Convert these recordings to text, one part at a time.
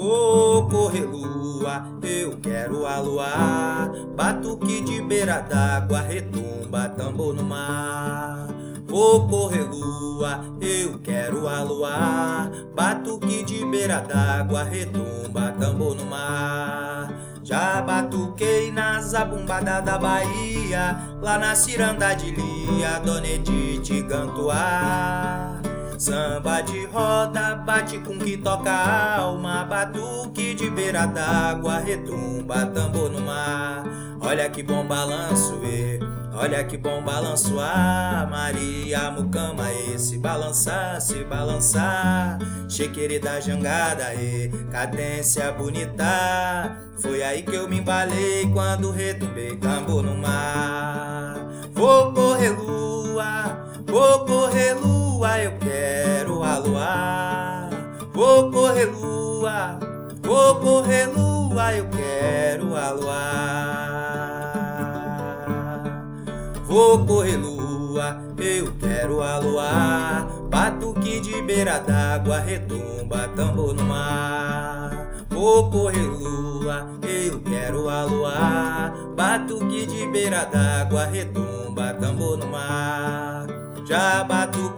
Vou correr lua, eu quero a lua. Batuque de beira d'água, retumba tambor no mar. Vou correr lua, eu quero a lua. Batuque de beira d'água, retumba tambor no mar. Já batuquei na zabumbada da Bahia, lá na ciranda de Lia, Dona Edith Gantuá. Samba de roda, bate com que toca a alma, batuque de beira d'água, retumba tambor no mar. Olha que bom balanço, e olha que bom balanço, ah, Maria Mucama, esse balançar, se balançar. Chequeire da jangada, e cadência bonita. Foi aí que eu me embalei quando retumbei tambor no mar. Vou Vou correr lua, vou correr lua, eu quero a lua. Vou correr lua, eu quero a lua. Batuque de beira d'água, retumba tambor no mar. Vou correr lua, eu quero a lua. Batuque de beira d'água, retumba tambor no mar. Já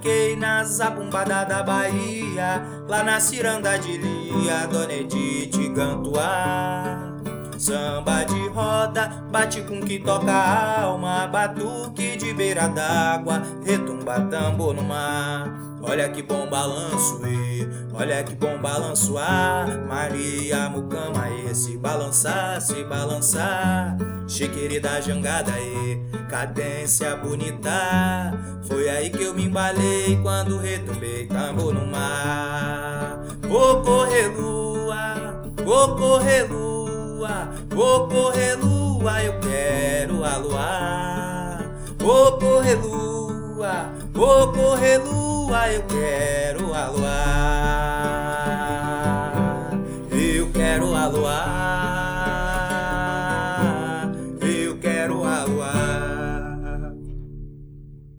batuquei na zabumbada da Bahia, lá na ciranda de Lia, Dona Edith Gantuá. Samba de roda, bate com que toca a alma, batuque de beira d'água, retumba tambor no mar. Olha que bom balanço, e olha que bom balanço, ah, Maria Mucama, esse balançar, se balançar. Chiqueire da jangada, e cadência bonita. Foi aí que eu me embalei quando retumbei tambor no mar. Vou correr lua, vou correr lua, vou correr lua, eu quero a lua. Vou correr lua, lua, eu quero a lua. Eu quero a lua. Eu quero a lua.